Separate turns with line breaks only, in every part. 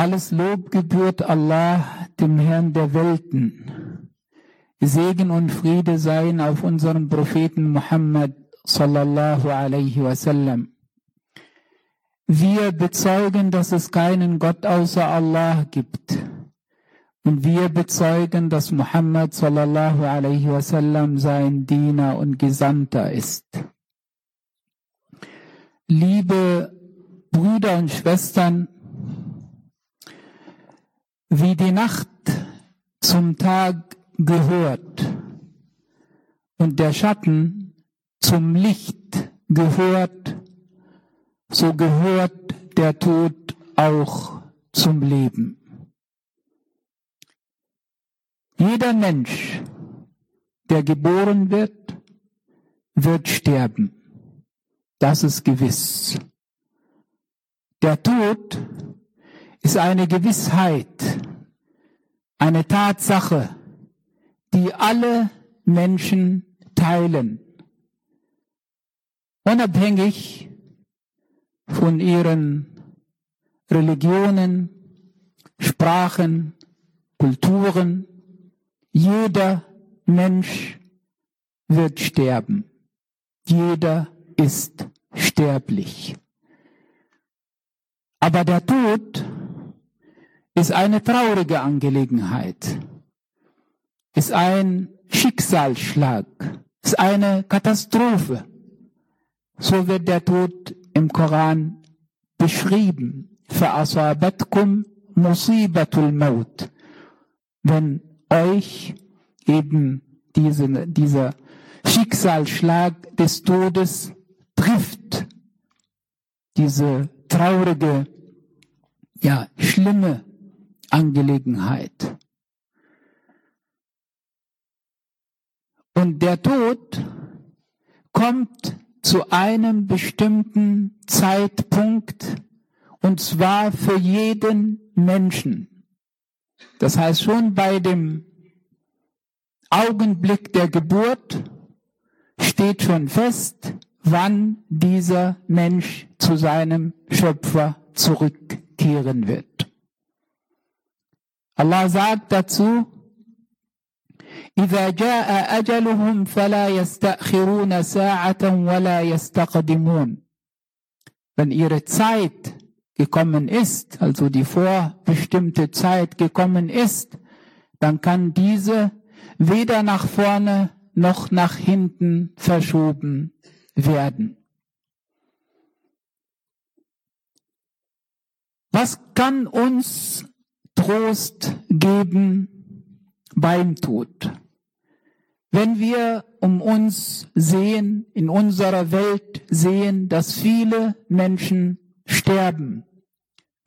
Alles Lob gebührt Allah, dem Herrn der Welten. Segen und Friede seien auf unserem Propheten Muhammad sallallahu alaihi wasallam. Wir bezeugen, dass es keinen Gott außer Allah gibt. Und wir bezeugen, dass Muhammad sallallahu alaihi wasallam sein Diener und Gesandter ist. Liebe Brüder und Schwestern, wie die Nacht zum Tag gehört und der Schatten zum Licht gehört, so gehört der Tod auch zum Leben. Jeder Mensch, der geboren wird, wird sterben. Das ist gewiss. Der Tod ist eine Gewissheit, eine Tatsache, die alle Menschen teilen, unabhängig von ihren Religionen, Sprachen, Kulturen. Jeder Mensch wird sterben. Jeder ist sterblich. Aber der Tod ist eine traurige Angelegenheit, ist ein Schicksalsschlag, ist eine Katastrophe. So wird der Tod im Koran beschrieben. فأصابتكم مصيبة الموت. Wenn euch eben diese, dieser Schicksalsschlag des Todes trifft, diese traurige, ja, schlimme Angelegenheit. Und der Tod kommt zu einem bestimmten Zeitpunkt, und zwar für jeden Menschen. Das heißt, schon bei dem Augenblick der Geburt steht schon fest, wann dieser Mensch zu seinem Schöpfer zurückkehren wird. Allah sagt dazu, إذا جاء أجلهم فلا يستأخرون ساعة ولا يستقدمون. Wenn ihre Zeit gekommen ist, also die vorbestimmte Zeit gekommen ist, dann kann diese weder nach vorne noch nach hinten verschoben werden. Was kann uns Trost geben beim Tod? Wenn wir um uns sehen, in unserer Welt sehen, dass viele Menschen sterben,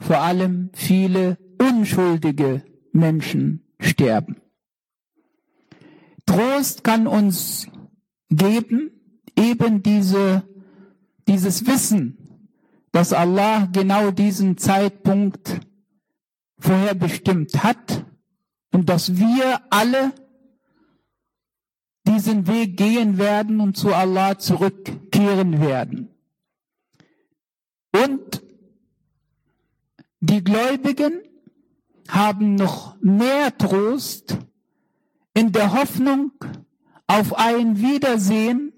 vor allem viele unschuldige Menschen sterben. Trost kann uns geben, eben diese, dieses Wissen, dass Allah genau diesen Zeitpunkt vorherbestimmt hat und dass wir alle diesen Weg gehen werden und zu Allah zurückkehren werden. Und die Gläubigen haben noch mehr Trost in der Hoffnung auf ein Wiedersehen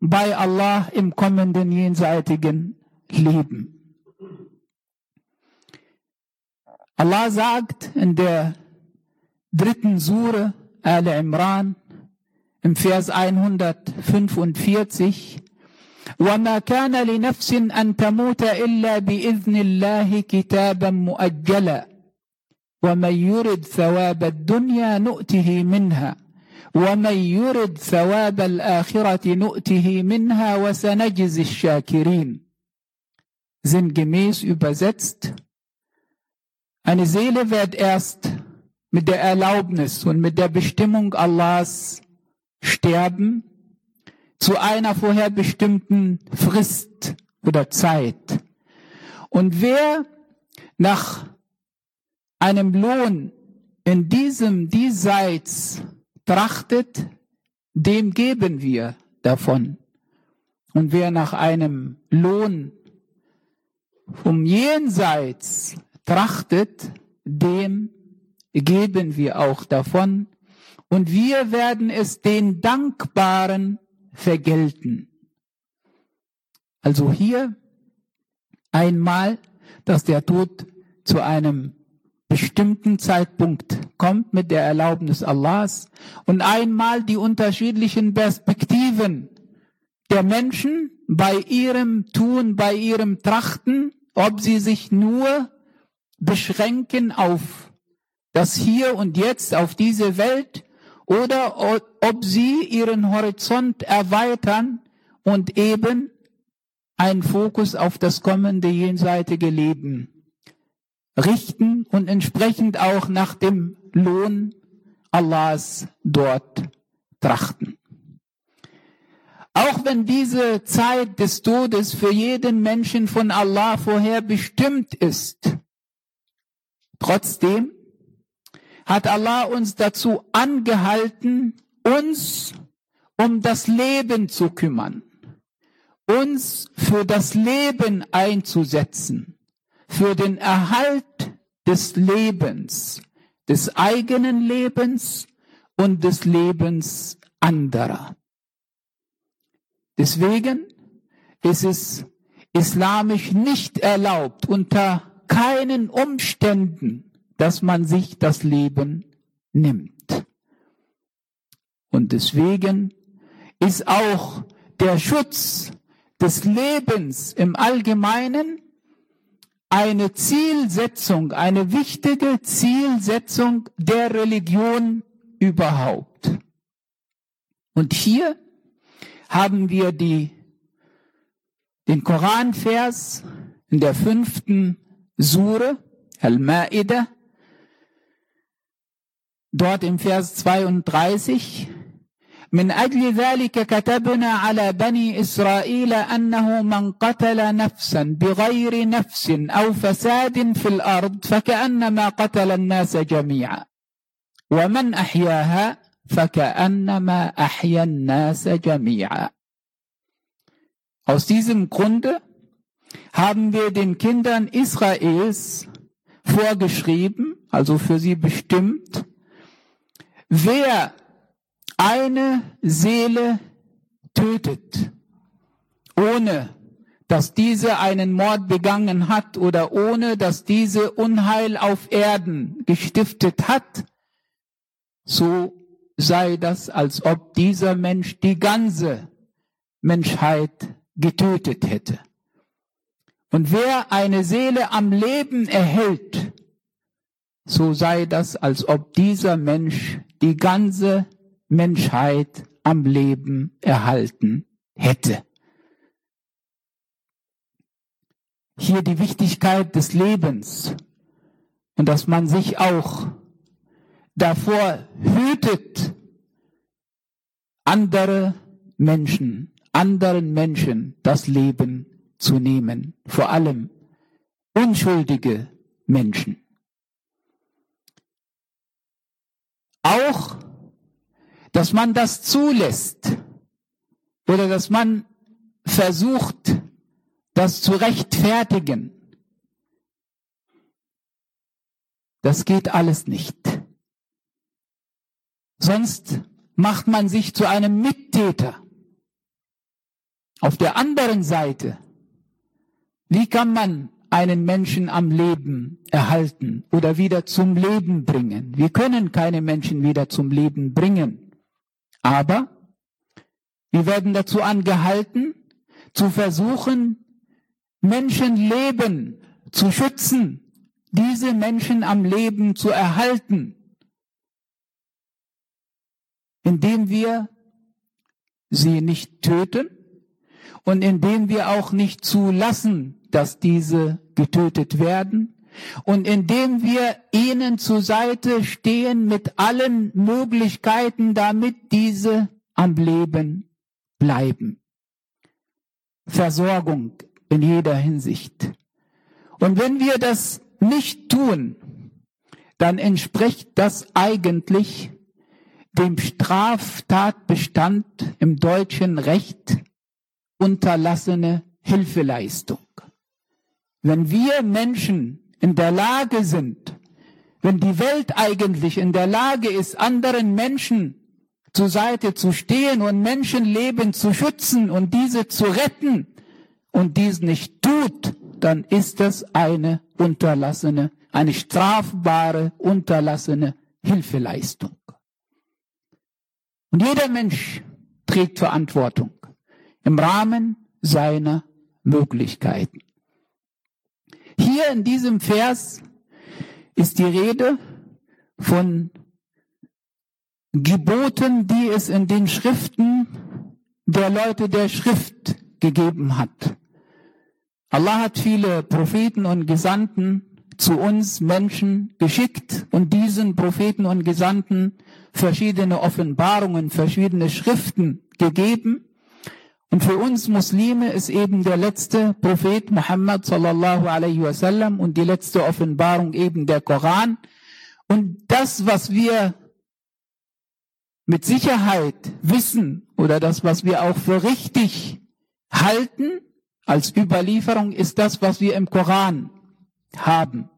bei Allah im kommenden jenseitigen Leben. Allah sagt in der dritten Sure Al Imran im Vers 145 وما كان لنفس أن تموت إلا بإذن الله كتابا مؤجلا. ومن يرد ثواب الدنيا نؤته منها. ومن يرد ثواب الآخرة نؤته منها وسنجزي الشاكرين. sinngemäß übersetzt, eine Seele wird erst mit der Erlaubnis und mit der Bestimmung Allahs sterben zu einer vorherbestimmten Frist oder Zeit. Und wer nach einem Lohn in diesem diesseits trachtet, dem geben wir davon. Und wer nach einem Lohn vom Jenseits trachtet, dem geben wir auch davon, und wir werden es den Dankbaren vergelten. Also hier einmal, dass der Tod zu einem bestimmten Zeitpunkt kommt mit der Erlaubnis Allahs und einmal die unterschiedlichen Perspektiven der Menschen bei ihrem Tun, bei ihrem Trachten, ob sie sich nur beschränken auf das Hier und Jetzt, auf diese Welt, oder ob sie ihren Horizont erweitern und eben einen Fokus auf das kommende jenseitige Leben richten und entsprechend auch nach dem Lohn Allahs dort trachten. Auch wenn diese Zeit des Todes für jeden Menschen von Allah vorher bestimmt ist, trotzdem hat Allah uns dazu angehalten, uns um das Leben zu kümmern, uns für das Leben einzusetzen, für den Erhalt des Lebens, des eigenen Lebens und des Lebens anderer. Deswegen ist es islamisch nicht erlaubt, unter keinen Umständen, dass man sich das Leben nimmt. Und deswegen ist auch der Schutz des Lebens im Allgemeinen eine Zielsetzung, eine wichtige Zielsetzung der Religion überhaupt. Und hier haben wir die, den Koranvers in der fünften Sure, Al-Ma'idah, dort im Vers 32, من أجل ذلك كتبنا على بني إسرائيل أنه من قتل نفسا بغير نفس أو فساد في الأرض فكأنما قتل الناس جميعا ومن أحياها فكأنما أحيا الناس جميعا Aus diesem Grunde haben wir den Kindern Israels vorgeschrieben, also für sie bestimmt, wer eine Seele tötet, ohne dass diese einen Mord begangen hat oder ohne dass diese Unheil auf Erden gestiftet hat, so sei das, als ob dieser Mensch die ganze Menschheit getötet hätte. Und wer eine Seele am Leben erhält, so sei das, als ob dieser Mensch die ganze Menschheit am Leben erhalten hätte. Hier die Wichtigkeit des Lebens und dass man sich auch davor hütet, andere Menschen, anderen Menschen das Leben zu nehmen, vor allem unschuldige Menschen. Auch, dass man das zulässt oder dass man versucht, das zu rechtfertigen. Das geht alles nicht. Sonst macht man sich zu einem Mittäter. Auf der anderen Seite, wie kann man einen Menschen am Leben erhalten oder wieder zum Leben bringen? Wir können keine Menschen wieder zum Leben bringen. Aber wir werden dazu angehalten, zu versuchen, Menschenleben zu schützen, diese Menschen am Leben zu erhalten indem wir sie nicht töten und indem wir auch nicht zulassen, dass diese getötet werden und indem wir ihnen zur Seite stehen mit allen Möglichkeiten, damit diese am Leben bleiben. Versorgung in jeder Hinsicht. Und wenn wir das nicht tun, dann entspricht das eigentlich dem Straftatbestand im deutschen Recht unterlassene Hilfeleistung. Wenn wir Menschen in der Lage sind, wenn die Welt eigentlich in der Lage ist, anderen Menschen zur Seite zu stehen und Menschenleben zu schützen und diese zu retten und dies nicht tut, dann ist es eine unterlassene, eine strafbare, unterlassene Hilfeleistung. Und jeder Mensch trägt Verantwortung im Rahmen seiner Möglichkeiten. Hier in diesem Vers ist die Rede von Geboten, die es in den Schriften der Leute der Schrift gegeben hat. Allah hat viele Propheten und Gesandten zu uns Menschen geschickt und diesen Propheten und Gesandten verschiedene Offenbarungen, verschiedene Schriften gegeben. Und für uns Muslime ist eben der letzte Prophet Muhammad sallallahu alaihi wasallam und die letzte Offenbarung eben der Koran. Und das, was wir mit Sicherheit wissen oder das, was wir auch für richtig halten als Überlieferung, ist das, was wir im Koran haben.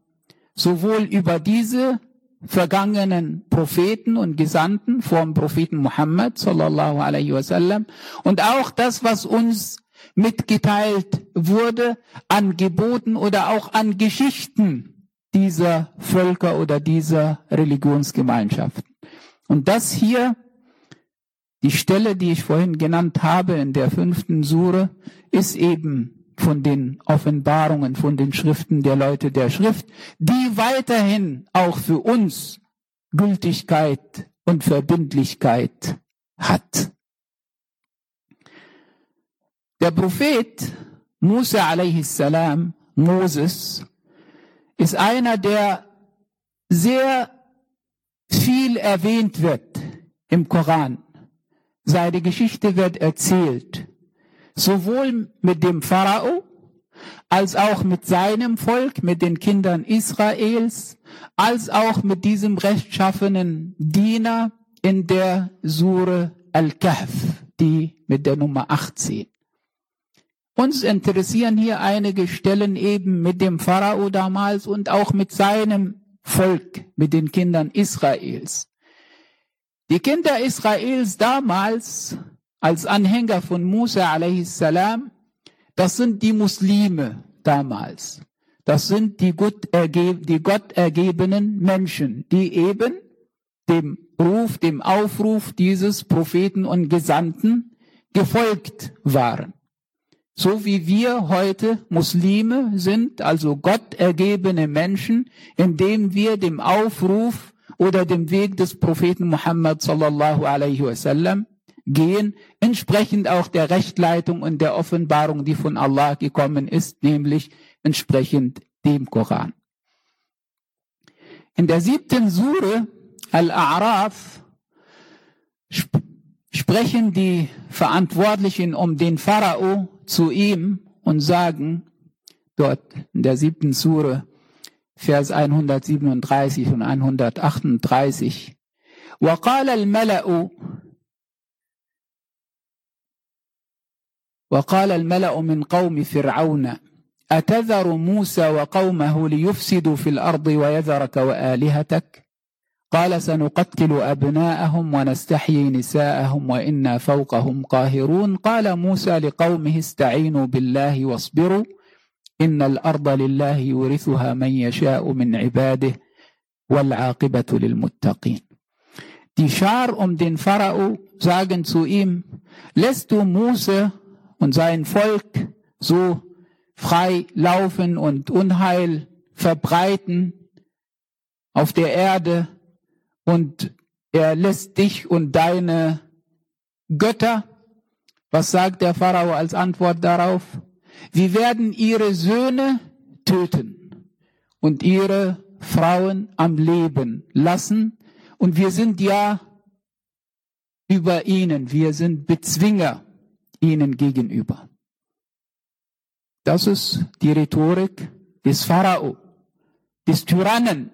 Sowohl über diese vergangenen Propheten und Gesandten vom Propheten Muhammad sallallahu alaihi wasallam und auch das, was uns mitgeteilt wurde an Geboten oder auch an Geschichten dieser Völker oder dieser Religionsgemeinschaften. Und das hier, die Stelle, die ich vorhin genannt habe in der fünften Sure, ist eben von den Offenbarungen, von den Schriften der Leute der Schrift, die weiterhin auch für uns Gültigkeit und Verbindlichkeit hat. Der Prophet Musa a.s., Moses, ist einer, der sehr viel erwähnt wird im Koran. Seine Geschichte wird erzählt sowohl mit dem Pharao als auch mit seinem Volk, mit den Kindern Israels, als auch mit diesem rechtschaffenen Diener in der Sure Al-Kahf, die mit der Nummer 18. Uns interessieren hier einige Stellen eben mit dem Pharao damals und auch mit seinem Volk, mit den Kindern Israels. Die Kinder Israels damals als Anhänger von Musa a.s., das sind die Muslime damals. Das sind die, Gott, die Gott ergebenen Menschen, die eben dem Ruf, dem Aufruf dieses Propheten und Gesandten gefolgt waren. So wie wir heute Muslime sind, also Gott ergebene Menschen, indem wir dem Aufruf oder dem Weg des Propheten Muhammad sallallahu alaihi wasallam gehen, entsprechend auch der Rechtleitung und der Offenbarung, die von Allah gekommen ist, nämlich entsprechend dem Koran. In der siebten Sure Al-A'raf sp sprechen die Verantwortlichen um den Pharao zu ihm und sagen, dort in der siebten Sure, Vers 137 und 138, وقال الملأ وقال الملأ من قوم فرعون أتذر موسى وقومه ليفسدوا في الأرض ويذرك وآلهتك؟ قال سنقتل أبناءهم ونستحيي نساءهم وإنا فوقهم قاهرون. قال موسى لقومه استعينوا بالله واصبروا إن الأرض لله يورثها من يشاء من عباده والعاقبة للمتقين. um den Pharao sagen zu ihm, lässt du Mose und sein Volk so frei laufen und Unheil verbreiten auf der Erde. Und er lässt dich und deine Götter, was sagt der Pharao als Antwort darauf? Wir werden ihre Söhne töten und ihre Frauen am Leben lassen. Und wir sind ja über ihnen, wir sind Bezwinger ihnen gegenüber. Das ist die Rhetorik des Pharao, des Tyrannen,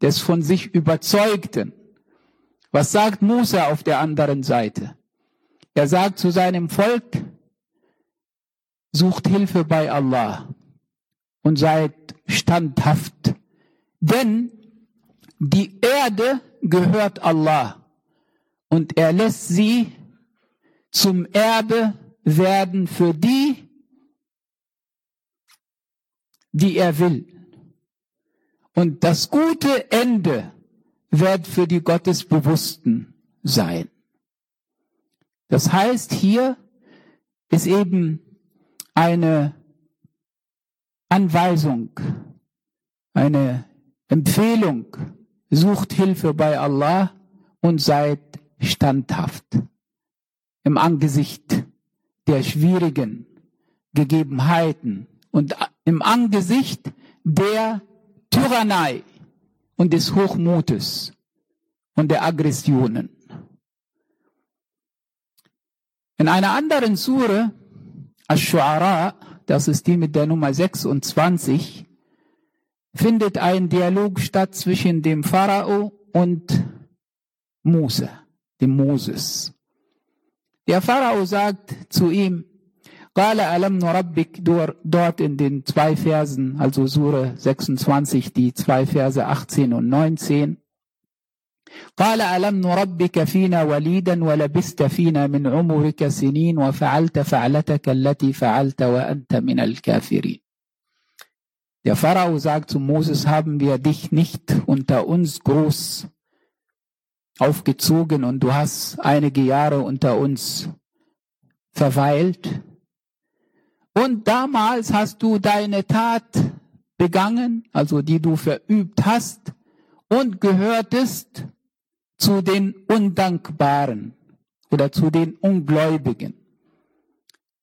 des von sich Überzeugten. Was sagt Musa auf der anderen Seite? Er sagt zu seinem Volk, sucht Hilfe bei Allah und seid standhaft, denn die Erde gehört Allah und er lässt sie zum Erbe werden für die, die er will. Und das gute Ende wird für die Gottesbewussten sein. Das heißt, hier ist eben eine Anweisung, eine Empfehlung, sucht Hilfe bei Allah und seid standhaft im Angesicht der schwierigen Gegebenheiten und im Angesicht der Tyrannei und des Hochmutes und der Aggressionen. In einer anderen Sure, Ash-Shu'ara, das ist die mit der Nummer 26, findet ein Dialog statt zwischen dem Pharao und Mose, dem Moses. Der Pharao sagt zu ihm, قال ألم نربك dort in den zwei Versen, also Sure 26, die zwei Verse 18 und 19. قال ألم نربك فينا وليدا ولبست فينا من عمرك سنين وفعلت فعلتك التي فعلت وأنت من الكافرين. Der Pharao sagt zu Moses, haben wir dich nicht unter uns groß aufgezogen und du hast einige Jahre unter uns verweilt. Und damals hast du deine Tat begangen, also die du verübt hast, und gehörtest zu den Undankbaren oder zu den Ungläubigen.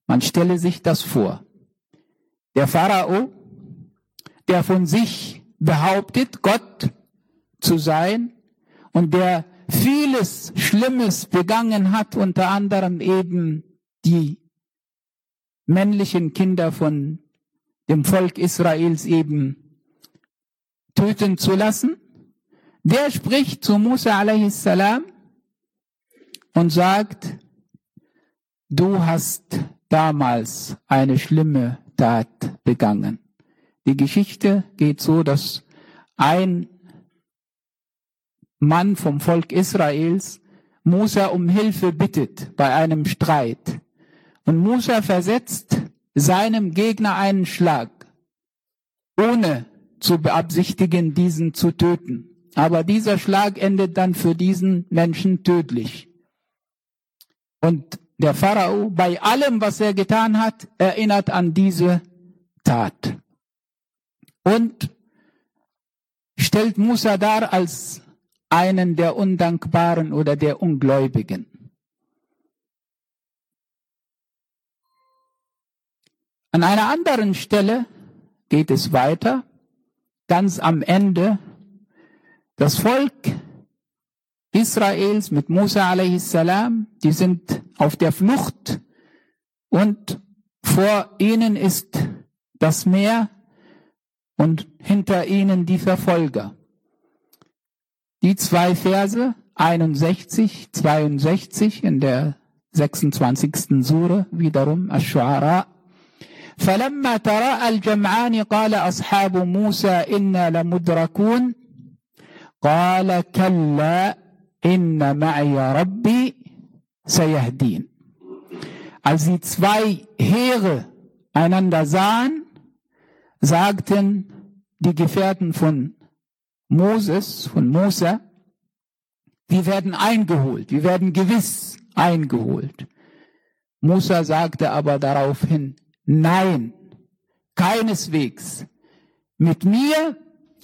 Man stelle sich das vor. Der Pharao, der von sich behauptet, Gott zu sein und der vieles Schlimmes begangen hat, unter anderem eben die männlichen Kinder von dem Volk Israels eben töten zu lassen. Der spricht zu Musa a.s. und sagt, du hast damals eine schlimme Tat begangen. Die Geschichte geht so, dass ein Mann vom Volk Israels Musa um Hilfe bittet bei einem Streit. Und Musa versetzt seinem Gegner einen Schlag, ohne zu beabsichtigen, diesen zu töten. Aber dieser Schlag endet dann für diesen Menschen tödlich. Und der Pharao bei allem, was er getan hat, erinnert an diese Tat. Und stellt Musa dar als einen der Undankbaren oder der Ungläubigen. An einer anderen Stelle geht es weiter, ganz am Ende. Das Volk Israels mit Musa a.s., die sind auf der Flucht und vor ihnen ist das Meer und hinter ihnen die Verfolger. Die zwei Verse 61, 62 in der 26. Sure wiederum Ash-Shu'ara فلما تراءى الجمعان قال أصحاب موسى إنا لمدركون قال كلا إن معي ربي سيهدين Als die zwei Heere einander sahen, sagten die Gefährten von Moses, von Mose, wir werden eingeholt, wir werden gewiss eingeholt. Musa sagte aber daraufhin, Nein, keineswegs. Mit mir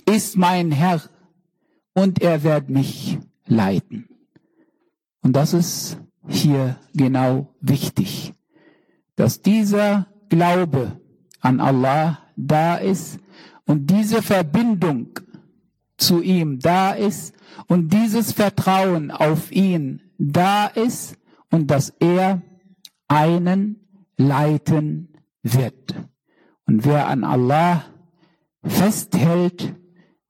ist mein Herr und er wird mich leiten. Und das ist hier genau wichtig, dass dieser Glaube an Allah da ist und diese Verbindung zu ihm da ist und dieses Vertrauen auf ihn da ist und dass er einen leiten wird. Und wer an Allah festhält,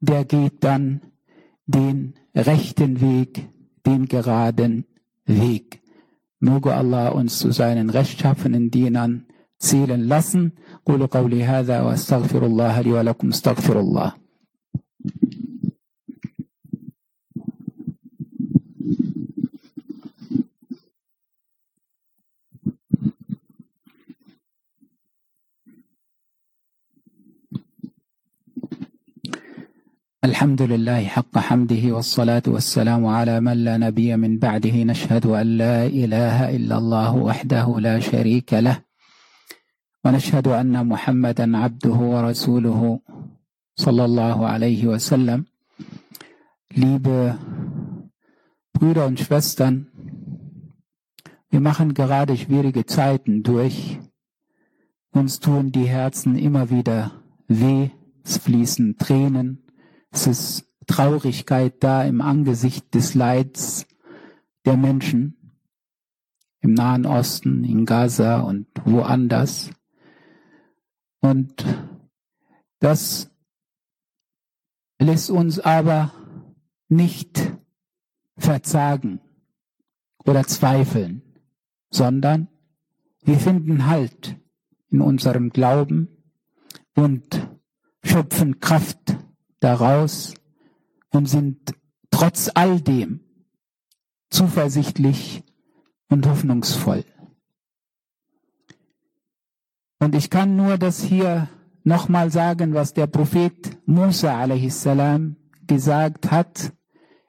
der geht dann den rechten Weg, den geraden Weg. Möge Allah uns zu seinen rechtschaffenen Dienern zählen lassen. قولوا قولي هذا واستغفر الله لي ولكم استغفر الله الحمد لله حق حمده والصلاة والسلام على من لا نبي من بعده نشهد أن لا إله إلا الله وحده لا شريك له ونشهد أن محمدا عبده ورسوله صلى الله عليه وسلم Liebe Brüder und Schwestern, wir machen gerade schwierige Zeiten durch. Uns tun die Herzen immer wieder weh, es fließen Tränen, es ist Traurigkeit da im Angesicht des Leids der Menschen im Nahen Osten, in Gaza und woanders. Und das lässt uns aber nicht verzagen oder zweifeln, sondern wir finden Halt in unserem Glauben und schöpfen Kraft daraus und sind trotz all dem zuversichtlich und hoffnungsvoll. Und ich kann nur das hier nochmal sagen, was der Prophet Musa a.s. gesagt hat.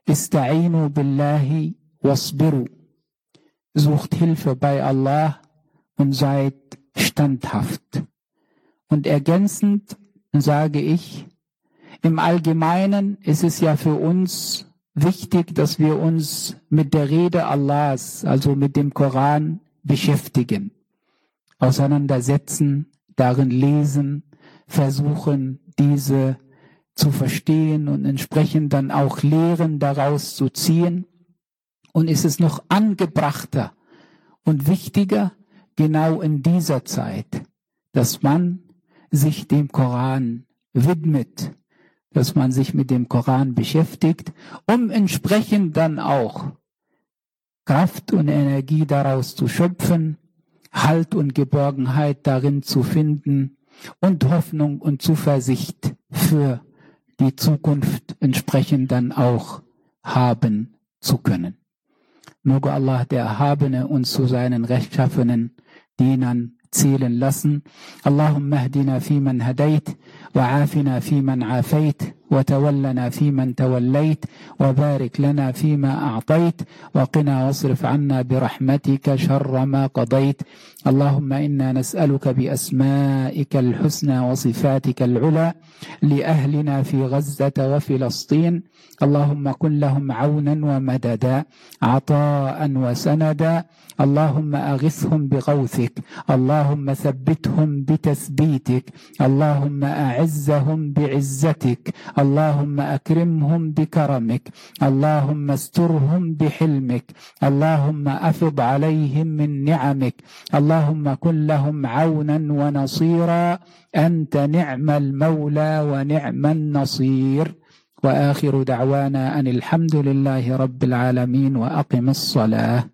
Ista'inu billahi wasbiru. Sucht Hilfe bei Allah und seid standhaft. Und ergänzend sage ich, im Allgemeinen ist es ja für uns wichtig, dass wir uns mit der Rede Allahs, also mit dem Koran, beschäftigen, auseinandersetzen, darin lesen, versuchen, diese zu verstehen und entsprechend dann auch Lehren daraus zu ziehen. Und ist es noch angebrachter und wichtiger, genau in dieser Zeit, dass man sich dem Koran widmet, dass man sich mit dem Koran beschäftigt, um entsprechend dann auch Kraft und Energie daraus zu schöpfen, Halt und Geborgenheit darin zu finden und Hoffnung und Zuversicht für die Zukunft entsprechend dann auch haben zu können. Möge Allah der Erhabene uns zu seinen rechtschaffenen Dienern zählen lassen. Hdina fi man hadait وعافنا فيمن عافيت وتولنا فيمن توليت وبارك لنا فيما أعطيت وقنا واصرف عنا برحمتك شر ما قضيت. اللهم إنا نسألك بأسمائك الحسنى وصفاتك العلى لأهلنا في غزة وفلسطين. اللهم كن لهم عونا ومددا عطاء وسندا. اللهم أغثهم بغوثك. اللهم ثبتهم بتثبيتك. اللهم أعزهم بعزتك. اللهم أكرمهم بكرمك. اللهم استرهم بحلمك. اللهم أفض عليهم من نعمك. اللهم كن لهم عونا ونصيرا. أنت نعم المولى ونعم النصير. وآخر دعوانا أن الحمد لله رب العالمين وأقم الصلاة.